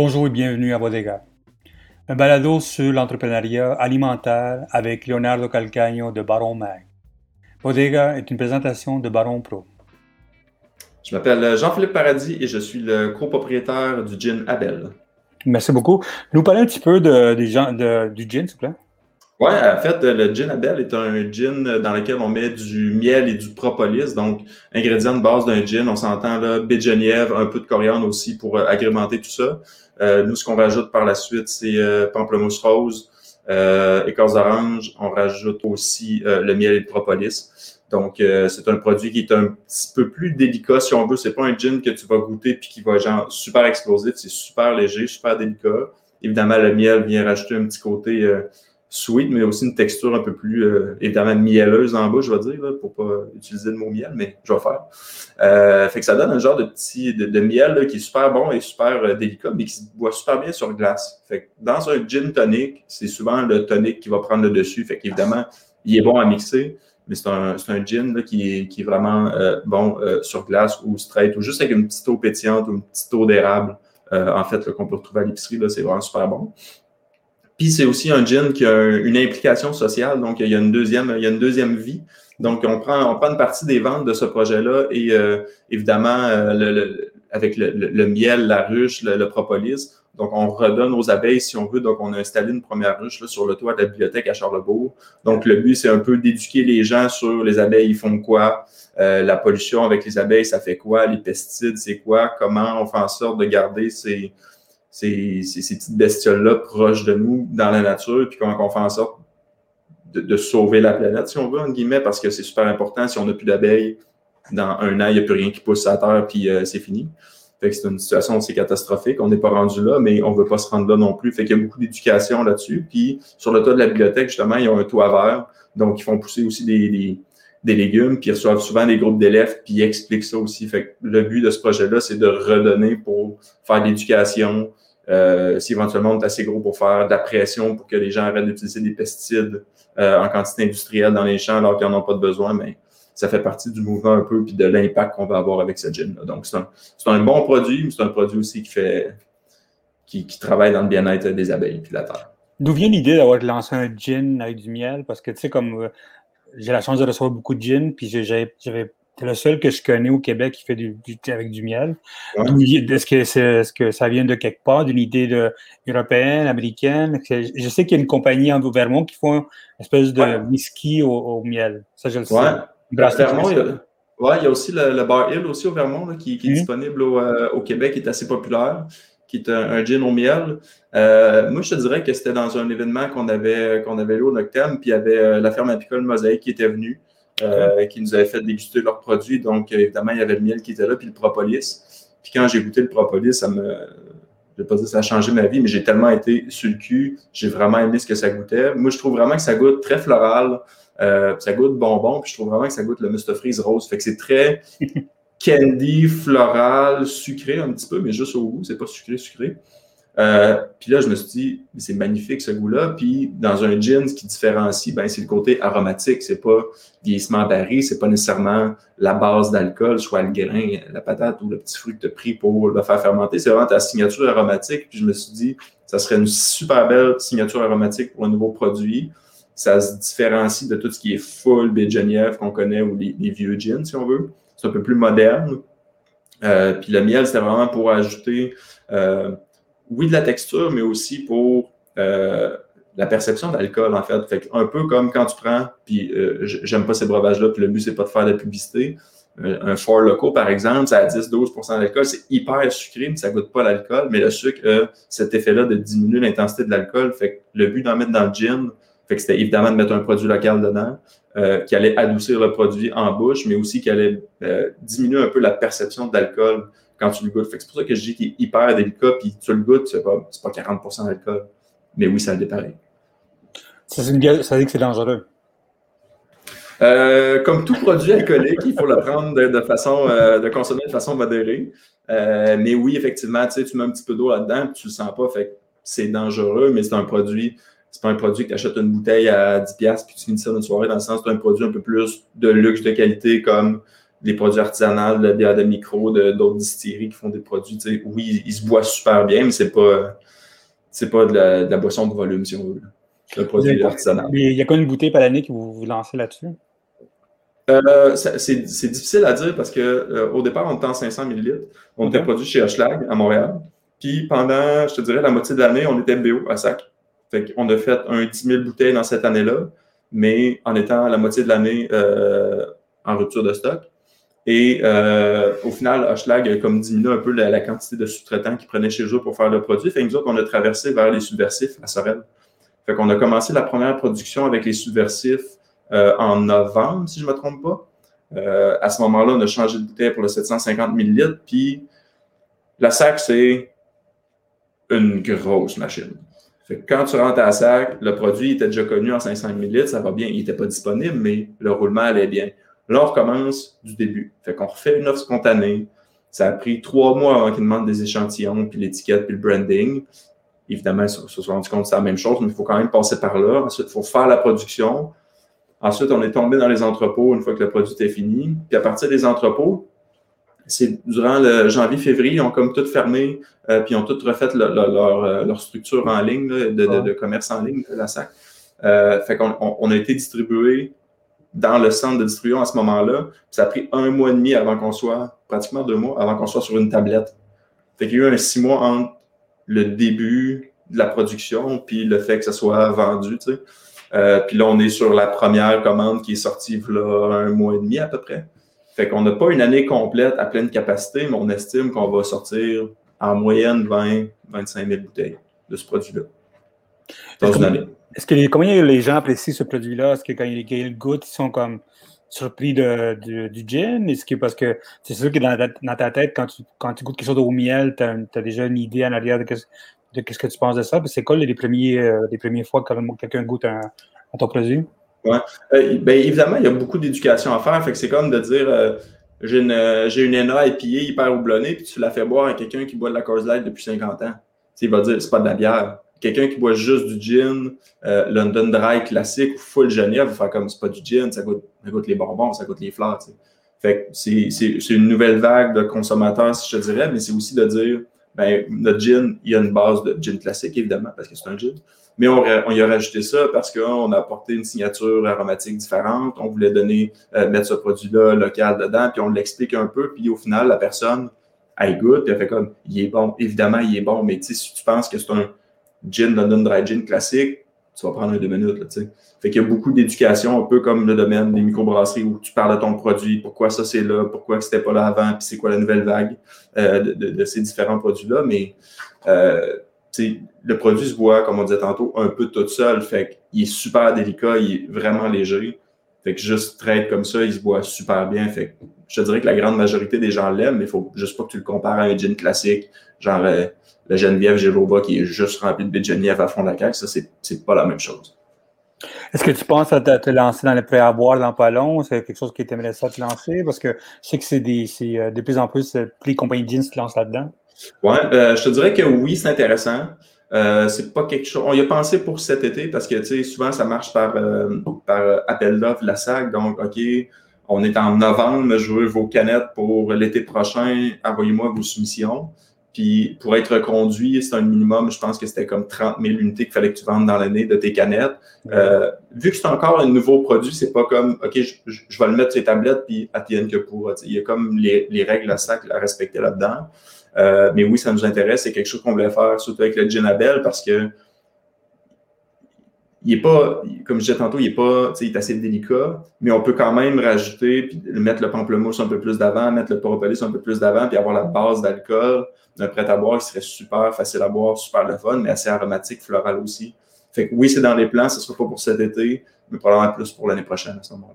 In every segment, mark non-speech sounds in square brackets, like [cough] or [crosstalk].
Bonjour et bienvenue à Bodega. Un balado sur l'entrepreneuriat alimentaire avec Leonardo Calcagno de Baron Mag. Bodega est une présentation de Baron Pro. Je m'appelle Jean-Philippe Paradis et je suis le copropriétaire du gin Abel. Merci beaucoup. Nous parler un petit peu de, de, du gin, s'il vous plaît. Oui, en fait, le gin Abel est un gin dans lequel on met du miel et du propolis, donc ingrédients de base d'un gin. On s'entend là, baie un peu de coriandre aussi pour euh, agrémenter tout ça. Euh, nous, ce qu'on rajoute par la suite, c'est euh, pamplemousse rose, euh, écorce d'orange. On rajoute aussi le miel et le propolis. Donc, c'est un produit qui est un petit peu plus délicat, si on veut. C'est pas un gin que tu vas goûter puis qui va genre super explosif. C'est super léger, super délicat. Évidemment, le miel vient rajouter un petit côté sweet, mais aussi une texture un peu plus, euh, évidemment, mielleuse en bas, je vais dire, là, pour pas utiliser le mot miel, mais je vais faire. Euh, fait que ça donne un genre de petit de, miel qui est super bon et super euh, délicat, mais qui se boit super bien sur glace. Fait que dans un gin tonic, c'est souvent le tonic qui va prendre le dessus. Fait qu'évidemment, il est bon à mixer, mais c'est un, un, gin là, qui, est, qui est vraiment bon sur glace ou straight, ou juste avec une petite eau pétillante ou une petite eau d'érable. en fait, qu'on peut retrouver à l'épicerie, c'est vraiment super bon. Puis c'est aussi un gin qui a une implication sociale, donc il y a une deuxième, il y a une deuxième vie. Donc on prend, on prend une partie des ventes de ce projet-là et euh, évidemment euh, avec le, miel, la ruche, le, propolis. Donc on redonne aux abeilles si on veut. Donc on a installé une première ruche là, sur le toit de la bibliothèque à Charlebourg. Donc le but c'est un peu d'éduquer les gens sur les abeilles, ils font quoi, euh, la pollution avec les abeilles, ça fait quoi, les pesticides, c'est quoi, comment on fait en sorte de garder ces ces, petites bestioles-là proches de nous dans la nature, puis comment on fait en sorte de, sauver la planète, si on veut, en guillemets, parce que c'est super important. Si on n'a plus d'abeilles, dans un an, il n'y a plus rien qui pousse à terre, puis euh, c'est fini. Fait que c'est une situation assez catastrophique. On n'est pas rendu là, mais on ne veut pas se rendre là non plus. Fait qu'il y a beaucoup d'éducation là-dessus. Puis sur le toit de la bibliothèque, justement, ils ont un toit vert. Donc, ils font pousser aussi des, des, légumes, puis ils reçoivent souvent des groupes d'élèves, puis ils expliquent ça aussi. Fait que le but de ce projet-là, c'est de redonner pour faire de l'éducation, euh, si éventuellement on est assez gros pour faire de la pression pour que les gens arrêtent d'utiliser des pesticides euh, en quantité industrielle dans les champs alors qu'ils n'en ont pas de besoin, mais ça fait partie du mouvement un peu puis de l'impact qu'on va avoir avec ce gin-là. Donc, c'est un, bon produit, mais c'est un produit aussi qui fait qui, travaille dans le bien-être des abeilles et de la terre. D'où vient l'idée d'avoir lancé un gin avec du miel? Parce que tu sais, comme euh, j'ai la chance de recevoir beaucoup de gin, puis j'avais c'est le seul que je connais au Québec qui fait du, thé avec du miel. Est-ce que, est, que, ça vient de quelque part, d'une idée de, européenne, américaine? Je sais qu'il y a une compagnie en Vermont qui font une espèce de whisky au, miel. Ça, je le sais. Ouais. Vermont, il y, a, il y a aussi le, Bar Hill aussi au Vermont qui, est mhm. disponible euh, au, Québec, qui est assez populaire, qui est un, gin au miel. Euh, moi, je te dirais que c'était dans un événement qu'on avait, qu'on avait au Noctem, puis il y avait euh, la ferme apicole Mosaïque qui était venue. Euh, qui nous avaient fait déguster leurs produits. Donc, euh, évidemment, il y avait le miel qui était là, puis le propolis. Puis quand j'ai goûté le propolis, ça me. Je vais pas dire que ça a changé ma vie, mais j'ai tellement été sur le cul. J'ai vraiment aimé ce que ça goûtait. Moi, je trouve vraiment que ça goûte très floral. Euh, ça goûte bonbon, puis je trouve vraiment que ça goûte le Mustafreeze rose. Fait que c'est très [laughs] candy, floral, sucré un petit peu, mais juste au goût. C'est pas sucré, sucré. Euh, puis là, je me suis dit, c'est magnifique ce goût-là. Puis dans un gin, ce qui différencie, ben, c'est le côté aromatique. C'est pas vieillissement barré, c'est pas nécessairement la base d'alcool, soit le grain, la patate ou le petit fruit que tu as pris pour le faire fermenter. C'est vraiment ta signature aromatique. Puis je me suis dit, ça serait une super belle signature aromatique pour un nouveau produit. Ça se différencie de tout ce qui est full baie qu'on connaît ou les, vieux gins, si on veut. C'est un peu plus moderne. Euh, puis le miel, c'était vraiment pour ajouter euh, oui, de la texture, mais aussi pour euh, la perception d'alcool, en fait. fait un peu comme quand tu prends, puis euh, j'aime pas ces breuvages-là, puis le but, c'est pas de faire de la publicité. Euh, un fort loco, par exemple, ça a 10-12% d'alcool, c'est hyper sucré, mais ça goûte pas l'alcool. Mais le sucre a cet effet-là de diminuer l'intensité de l'alcool. Fait que le but d'en mettre dans le gin, fait que c'était évidemment de mettre un produit local dedans, qui allait adoucir le produit en bouche, mais aussi qui allait diminuer un peu la perception d'alcool quand tu le goûtes. c'est pour ça que je dis qu'il est hyper délicat, puis tu le goûtes, c'est pas, pas 40% d'alcool. Mais oui, ça le dépareille. Ça, ça dit que c'est dangereux. Euh, comme tout produit alcoolique, il faut le prendre de, façon, euh, de consommer de façon modérée. Euh, mais oui, effectivement, tu sais, tu mets un petit peu d'eau là-dedans, tu le sens pas, fait c'est dangereux, mais c'est un produit, c'est pas un produit que tu achètes une bouteille à 10$ puis tu finis ça une soirée, dans le sens c'est un produit un peu plus de luxe, de qualité, comme des produits artisanaux, de la bière de micro, d'autres distilleries qui font des produits. Oui, ils, se boivent super bien, mais c'est pas, c'est pas de la, boisson de volume, si on veut. C'est un produit artisanal. il y a quoi une bouteille par l'année que vous vous lancez là-dessus? Euh, c'est difficile à dire parce que euh, au départ, on était en 500 ml. On était produit chez Hochelag à Montréal. Puis pendant, je te dirais, la moitié de l'année, on était BO à sac. Fait qu'on a fait un 10 000 bouteilles dans cette année-là, mais en étant la moitié de l'année euh, en rupture de stock. Et au final, Hochelag a diminué un peu la, quantité de sous-traitants qu'ils prenaient chez eux pour faire le produit. Fait que nous autres, on a traversé vers les subversifs à Sorel. Fait qu'on a commencé la première production avec les subversifs euh, en novembre, si je ne me trompe pas. Euh, à ce moment-là, on a changé de bouteille pour le 750 ml. Puis la SAC, c'est une grosse machine. Fait quand tu rentres à la SAC, le produit était déjà connu en 500 ml, ça va bien. Il n'était pas disponible, mais le roulement allait bien. Là, on recommence du début. Fait qu'on refait une offre spontanée. Ça a pris trois mois avant qu'ils demandent des échantillons, puis l'étiquette, puis le branding. Évidemment, ils se sont rendus compte que c'est la même chose, mais il faut quand même passer par là. Ensuite, il faut faire la production. Ensuite, on est tombé dans les entrepôts une fois que le produit était fini. Puis à partir des entrepôts, c'est durant le janvier-février, ils ont comme tout fermé, euh, puis ils ont tout refait euh, leur, structure en ligne, de, commerce en ligne, la SAC. Euh, fait qu'on on, a été distribué dans le centre de distribution à ce moment-là. Ça a pris un mois et demi avant qu'on soit, pratiquement deux mois, avant qu'on soit sur une tablette. Fait qu'il y a eu un six mois entre le début de la production puis le fait que ça soit vendu, tu sais. Euh, puis là, on est sur la première commande qui est sortie là un mois et demi à peu près. Fait qu'on n'a pas une année complète à pleine capacité, mais on estime qu'on va sortir en moyenne 20, 25 000 bouteilles de ce produit-là. Dans une année. Est-ce que combien les gens apprécient ce produit-là? Est-ce que quand ils, le goûtent, ils sont comme surpris de, du gin? Est-ce que parce que c'est sûr que dans, ta tête, quand tu, quand tu goûtes quelque chose au miel, tu as, déjà une idée en arrière de, ce que tu penses de ça? C'est quoi les, premiers, euh, les premières fois que quelqu'un goûte un, ton produit? Oui. Euh, ben, évidemment, il y a beaucoup d'éducation à faire. Fait que c'est comme de dire euh, j'ai une, une ENA épillée hyper houblonnée, puis tu la fais boire à quelqu'un qui boit de la Coors Light depuis 50 ans. il va dire c'est pas de la bière. Quelqu'un qui boit juste du gin, London Dry classique ou full Genève, faire comme c'est pas du gin, ça goûte, ça les bonbons, ça goûte les fleurs. C'est, une nouvelle vague de consommateurs, si je te dirais, mais c'est aussi de dire ben, notre gin, il y a une base de gin classique, évidemment, parce que c'est un gin. Mais on, on, y a rajouté ça parce qu'on a apporté une signature aromatique différente. On voulait donner, euh, mettre ce produit-là local dedans, puis on l'explique un peu. Puis au final, la personne, elle goûte, puis elle fait comme, il est bon. Évidemment, il est bon, mais si tu penses que c'est un gin London Dry Gin classique, ça va prendre un deux minutes. Là, fait qu'il y a beaucoup d'éducation, un peu comme le domaine des microbrasseries où tu parles de ton produit, pourquoi ça c'est là, pourquoi c'était pas là avant, puis c'est quoi la nouvelle vague euh, de, ces différents produits-là. Mais euh, le produit se voit, comme on disait tantôt, un peu tout seul. Fait qu'il est super délicat, il est vraiment léger. Fait que juste traite comme ça, il se boit super bien. Fait que je te dirais que la grande majorité des gens l'aiment, mais il faut juste pas que tu le compares à un gin classique, genre euh, le Geneviève Géloba qui est juste rempli de bits Geneviève à fond de la caque. Ça, c'est pas la même chose. Est-ce que tu penses à te, lancer dans le prêt à boire dans pas long? C'est quelque chose qui t'aimerait ça te lancer? Parce que je sais que c'est euh, de plus en plus, euh, les compagnies de jeans se lancent là-dedans. Oui, euh, je te dirais que oui, c'est intéressant. C'est pas quelque chose. On y a pensé pour cet été parce que tu sais, souvent ça marche par, par appel d'offres, la SAC. Donc, OK, on est en novembre, je veux vos canettes pour l'été prochain, envoyez-moi vos soumissions. Puis pour être conduit, c'est un minimum, je pense que c'était comme 30 000 unités qu'il fallait que tu vendes dans l'année de tes canettes. Euh, vu que c'est encore un nouveau produit, c'est pas comme OK, je, vais le mettre sur les tablettes puis attienne que pour. Il y a comme les, règles à sac à respecter là-dedans. Euh, mais oui, ça nous intéresse. C'est quelque chose qu'on voulait faire, surtout avec le Ginabel, parce que il est pas, comme je disais tantôt, il est pas, il est assez délicat, mais on peut quand même rajouter, puis mettre le pamplemousse un peu plus d'avant, mettre le propolis un peu plus d'avant, puis avoir la base d'alcool d'un prêt à boire qui serait super facile à boire, super le fun, mais assez aromatique, floral aussi. Fait que oui, c'est dans les plans, ce sera pas pour cet été, mais probablement plus pour l'année prochaine à ce moment-là.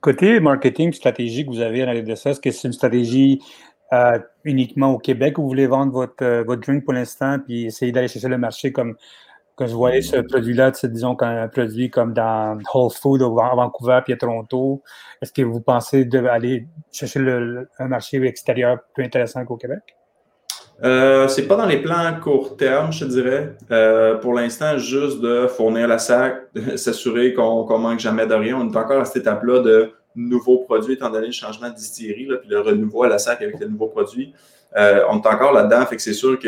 Côté marketing, stratégie que vous avez à de ça, est-ce que c'est une stratégie euh, uniquement au Québec où vous voulez vendre votre, euh, votre drink pour l'instant, puis essayer d'aller chercher le marché comme quand je voyais ce produit-là, disons qu'un produit comme dans Whole Food à Vancouver puis à Toronto, est-ce que vous pensez d'aller chercher un marché extérieur plus intéressant qu'au Québec? Euh, c'est pas dans les plans à court terme, je dirais. Euh, pour l'instant, juste de fournir la SAC, [laughs] s'assurer qu'on ne manque jamais de rien. On est encore à cette étape-là de nouveaux produits, étant donné le changement de distillerie, puis le renouveau à la SAC avec les nouveaux produits. Euh, on est encore là-dedans, fait que c'est sûr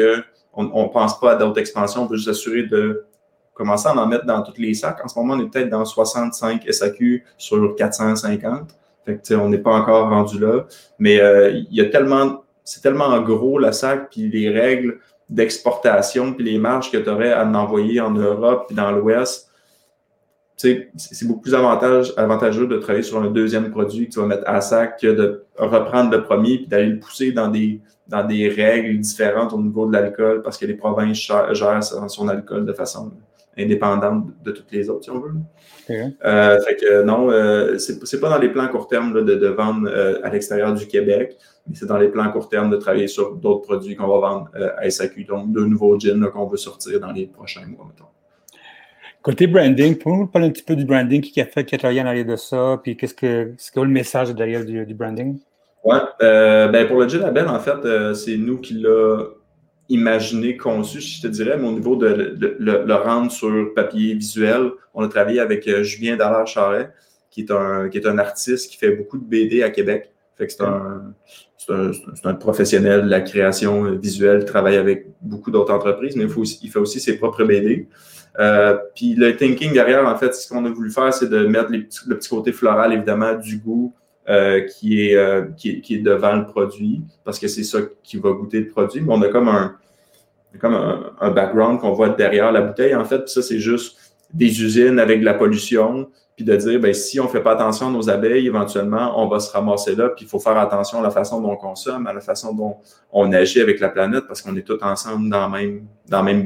qu'on ne pense pas à d'autres expansions, on veut juste assurer de commencer à en mettre dans tous les sacs. En ce moment, on est peut-être dans 65 SAQ sur 450. Fait que, on n'est pas encore rendu là. Mais euh, y a tellement, c'est tellement gros le sac, puis les règles d'exportation, puis les marges que tu aurais à en envoyer en Europe, puis dans l'Ouest, c'est beaucoup plus avantageux de travailler sur un deuxième produit que tu vas mettre à sac que de reprendre le premier puis d'aller le pousser dans des, dans des règles différentes au niveau de l'alcool parce que les provinces gèrent son alcool de façon indépendante de toutes les autres, si on veut. Euh, fait que non, euh, c'est pas dans les plans court terme de, de, vendre euh, à l'extérieur du Québec, mais c'est dans les plans court terme de travailler sur d'autres produits qu'on va vendre à SAQ, donc de nouveaux gins qu'on veut sortir dans les prochains mois, mettons. Côté branding, pouvez nous parler un petit peu du branding qui a fait, qui a travaillé en arrière de ça, puis qu'est-ce que c'est quoi le message derrière du, branding? Oui, euh, ben pour le Gin Label, en fait, euh, c'est nous qui l'a imaginé, conçu, je te dirais, mais au niveau de, le rendre sur papier visuel, on a travaillé avec euh, Julien Dallaire-Charret, qui est, un, qui est un artiste qui fait beaucoup de BD à Québec. Fait que c'est un, un, professionnel de la création visuelle, il travaille avec beaucoup d'autres entreprises, mais il, faut fait aussi ses propres BD. Puis le thinking derrière, en fait, ce qu'on a voulu faire, c'est de mettre le petit côté floral, évidemment, du goût euh, qui, est, euh, qui, est, devant le produit, parce que c'est ça qui va goûter le produit. Mais on a comme un, comme un, background qu'on voit derrière la bouteille. En fait, ça, c'est juste des usines avec de la pollution, puis de dire, ben, si on ne fait pas attention à nos abeilles, éventuellement, on va se ramasser là, puis il faut faire attention à la façon dont on consomme, à la façon dont on agit avec la planète, parce qu'on est tous ensemble dans la même, dans même.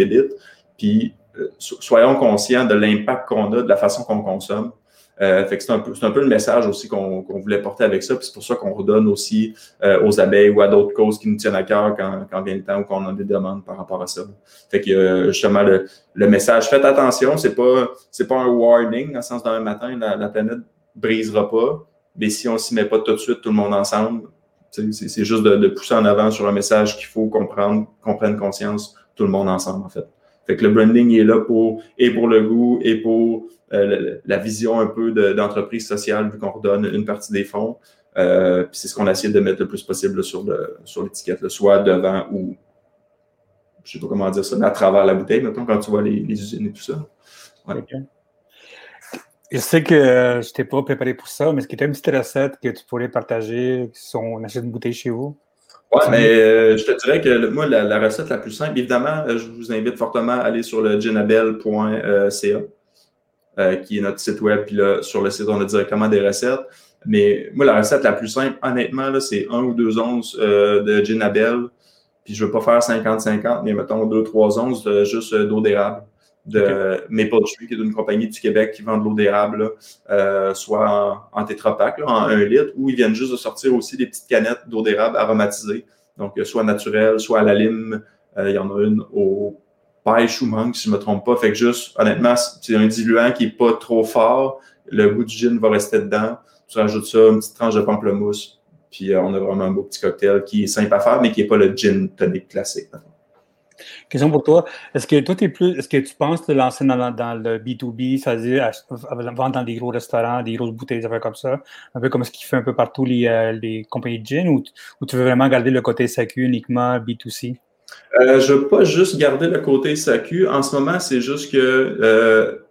Puis euh, soyons conscients de l'impact qu'on a, de la façon qu'on consomme. Euh, fait que c'est un, peu, un peu le message aussi qu'on voulait porter avec ça. Puis c'est pour ça qu'on redonne aussi euh, aux abeilles ou à d'autres causes qui nous tiennent à cœur quand, quand vient le temps ou qu'on a des demandes par rapport à ça. Fait que justement le, le, message, faites attention, c'est pas c'est pas un warning dans le sens d'un matin, la, la, planète brisera pas. Mais si on s'y met pas tout de suite, tout le monde ensemble, c'est juste de, de, pousser en avant sur un message qu'il faut comprendre, qu'on prenne conscience, tout le monde ensemble en fait. Fait que le branding est là pour, et pour le goût, et pour euh, la, vision un peu d'entreprise sociale, vu qu'on redonne une partie des fonds. Euh, c'est ce qu'on a essayé de mettre le plus possible sur l'étiquette, soit devant ou, je ne sais pas comment dire ça, mais à travers la bouteille, maintenant quand tu vois les, usines et tout ça. Je sais que euh, je t'ai pas préparé pour ça, mais est-ce qu'il y a une petite recette que tu pourrais partager si on achète une bouteille chez vous? Oui, mais euh, je te dirais que moi, la, recette la plus simple, évidemment, euh, je vous invite fortement à aller sur le ginabel.ca, euh, qui est notre site web, puis là, sur le site, on a directement des recettes. Mais moi, la recette la plus simple, honnêtement, c'est un ou deux onces de ginabel, puis je ne veux pas faire 50-50, mais mettons deux, trois onces de, juste d'eau d'érable de Maple Tree, qui est une compagnie du Québec qui vend de l'eau d'érable, euh, soit en, en tétrapack, en 1 litre, ou ils viennent juste de sortir aussi des petites canettes d'eau d'érable aromatisées, donc euh, soit naturelle, soit à la lime. Euh, il y en a une au pêche ou mangue, si je ne me trompe pas. Fait que juste, honnêtement, c'est un diluant qui n'est pas trop fort. Le goût du gin va rester dedans. Tu rajoutes ça, une petite tranche de pamplemousse, puis on a vraiment un beau petit cocktail qui est simple à faire, mais qui n'est pas le gin tonic classique. Question pour toi. Est-ce que toi, es plus, est-ce que tu penses te lancer dans, le B2B, c'est-à-dire vendre dans des gros restaurants, des grosses bouteilles, des affaires comme ça, un peu comme ce qui fait un peu partout les, euh, compagnies de gin, ou, tu veux vraiment garder le côté SAQ uniquement B2C? Euh, je ne veux pas juste garder le côté SAQ. En ce moment, c'est juste que euh,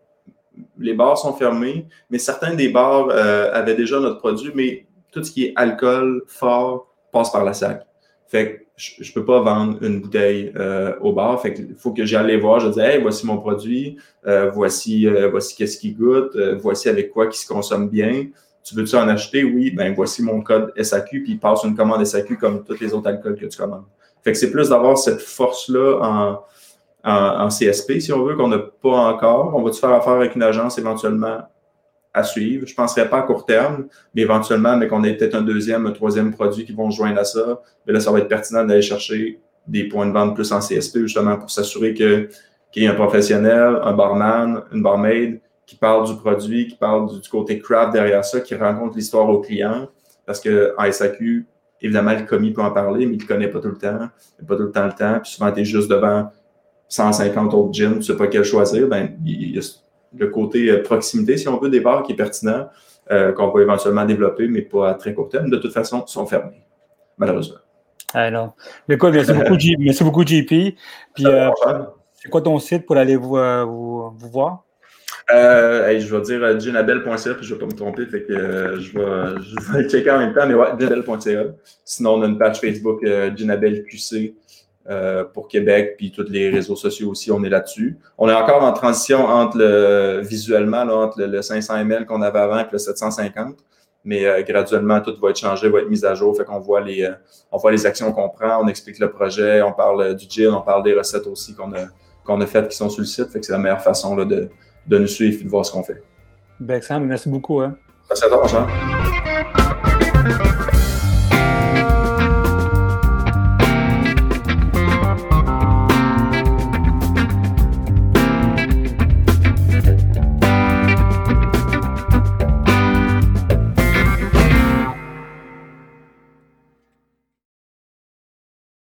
les bars sont fermés, mais certains des bars avaient déjà notre produit, mais tout ce qui est alcool fort passe par la SAC. Fait que je ne peux pas vendre une bouteille euh, au bar. Fait qu'il faut que j'aille voir. Je dis, hey, voici mon produit, euh, voici, euh, voici qu'est-ce qui goûte, voici avec quoi qui se consomme bien. Tu veux-tu en acheter? Oui, ben voici mon code SAQ, puis il passe une commande SAQ comme tous les autres alcools que tu commandes. Fait que c'est plus d'avoir cette force-là en, en, CSP, si on veut, qu'on n'a pas encore. On va-tu faire affaire avec une agence éventuellement? À suivre. Je ne penserais pas à court terme, mais éventuellement, mais qu'on ait peut-être un deuxième, un troisième produit qui vont joindre à ça, mais là, ça va être pertinent d'aller chercher des points de vente plus en CSP, justement, pour s'assurer que, qu'il y ait un professionnel, un barman, une barmaid qui parle du produit, qui parle du, côté craft derrière ça, qui rencontre l'histoire au client. Parce qu'en SAQ, évidemment, le commis peut en parler, mais il ne connaît pas tout le temps. Il pas tout le temps le temps. Puis souvent, tu es juste devant 150 autres gyms, tu ne sais pas quel choisir. Ben, il y a le côté euh, proximité, si on veut, des bars qui est pertinent. qu'on va éventuellement développer, mais pas à très court terme. De toute façon, sont fermés, malheureusement. Alors, écoute, merci beaucoup, [laughs] merci beaucoup, JP. Puis, c'est quoi ton site pour aller vous, vous, vous voir? Euh, je vais dire ginabel.ca, puis je ne vais pas me tromper, fait que euh, je, vais, [laughs] je vais checker en même temps, mais ouais, ginabel.ca. Sinon, on a une page Facebook euh, QC euh, pour Québec, puis tous les réseaux sociaux aussi, on est là-dessus. On est encore en transition entre le visuellement, là, entre le, 500 ml qu'on avait avant et le 750. Mais euh, graduellement, tout va être changé, va être mis à jour. Fait qu'on voit les, on voit les actions qu'on prend, on explique le projet, on parle du gin, on parle des recettes aussi qu'on a, qu'on a faites qui sont sur le site. Fait que c'est la meilleure façon là, de, de nous suivre et de voir ce qu'on fait. Ben, Sam, merci beaucoup. Hein. Merci à toi, Jean.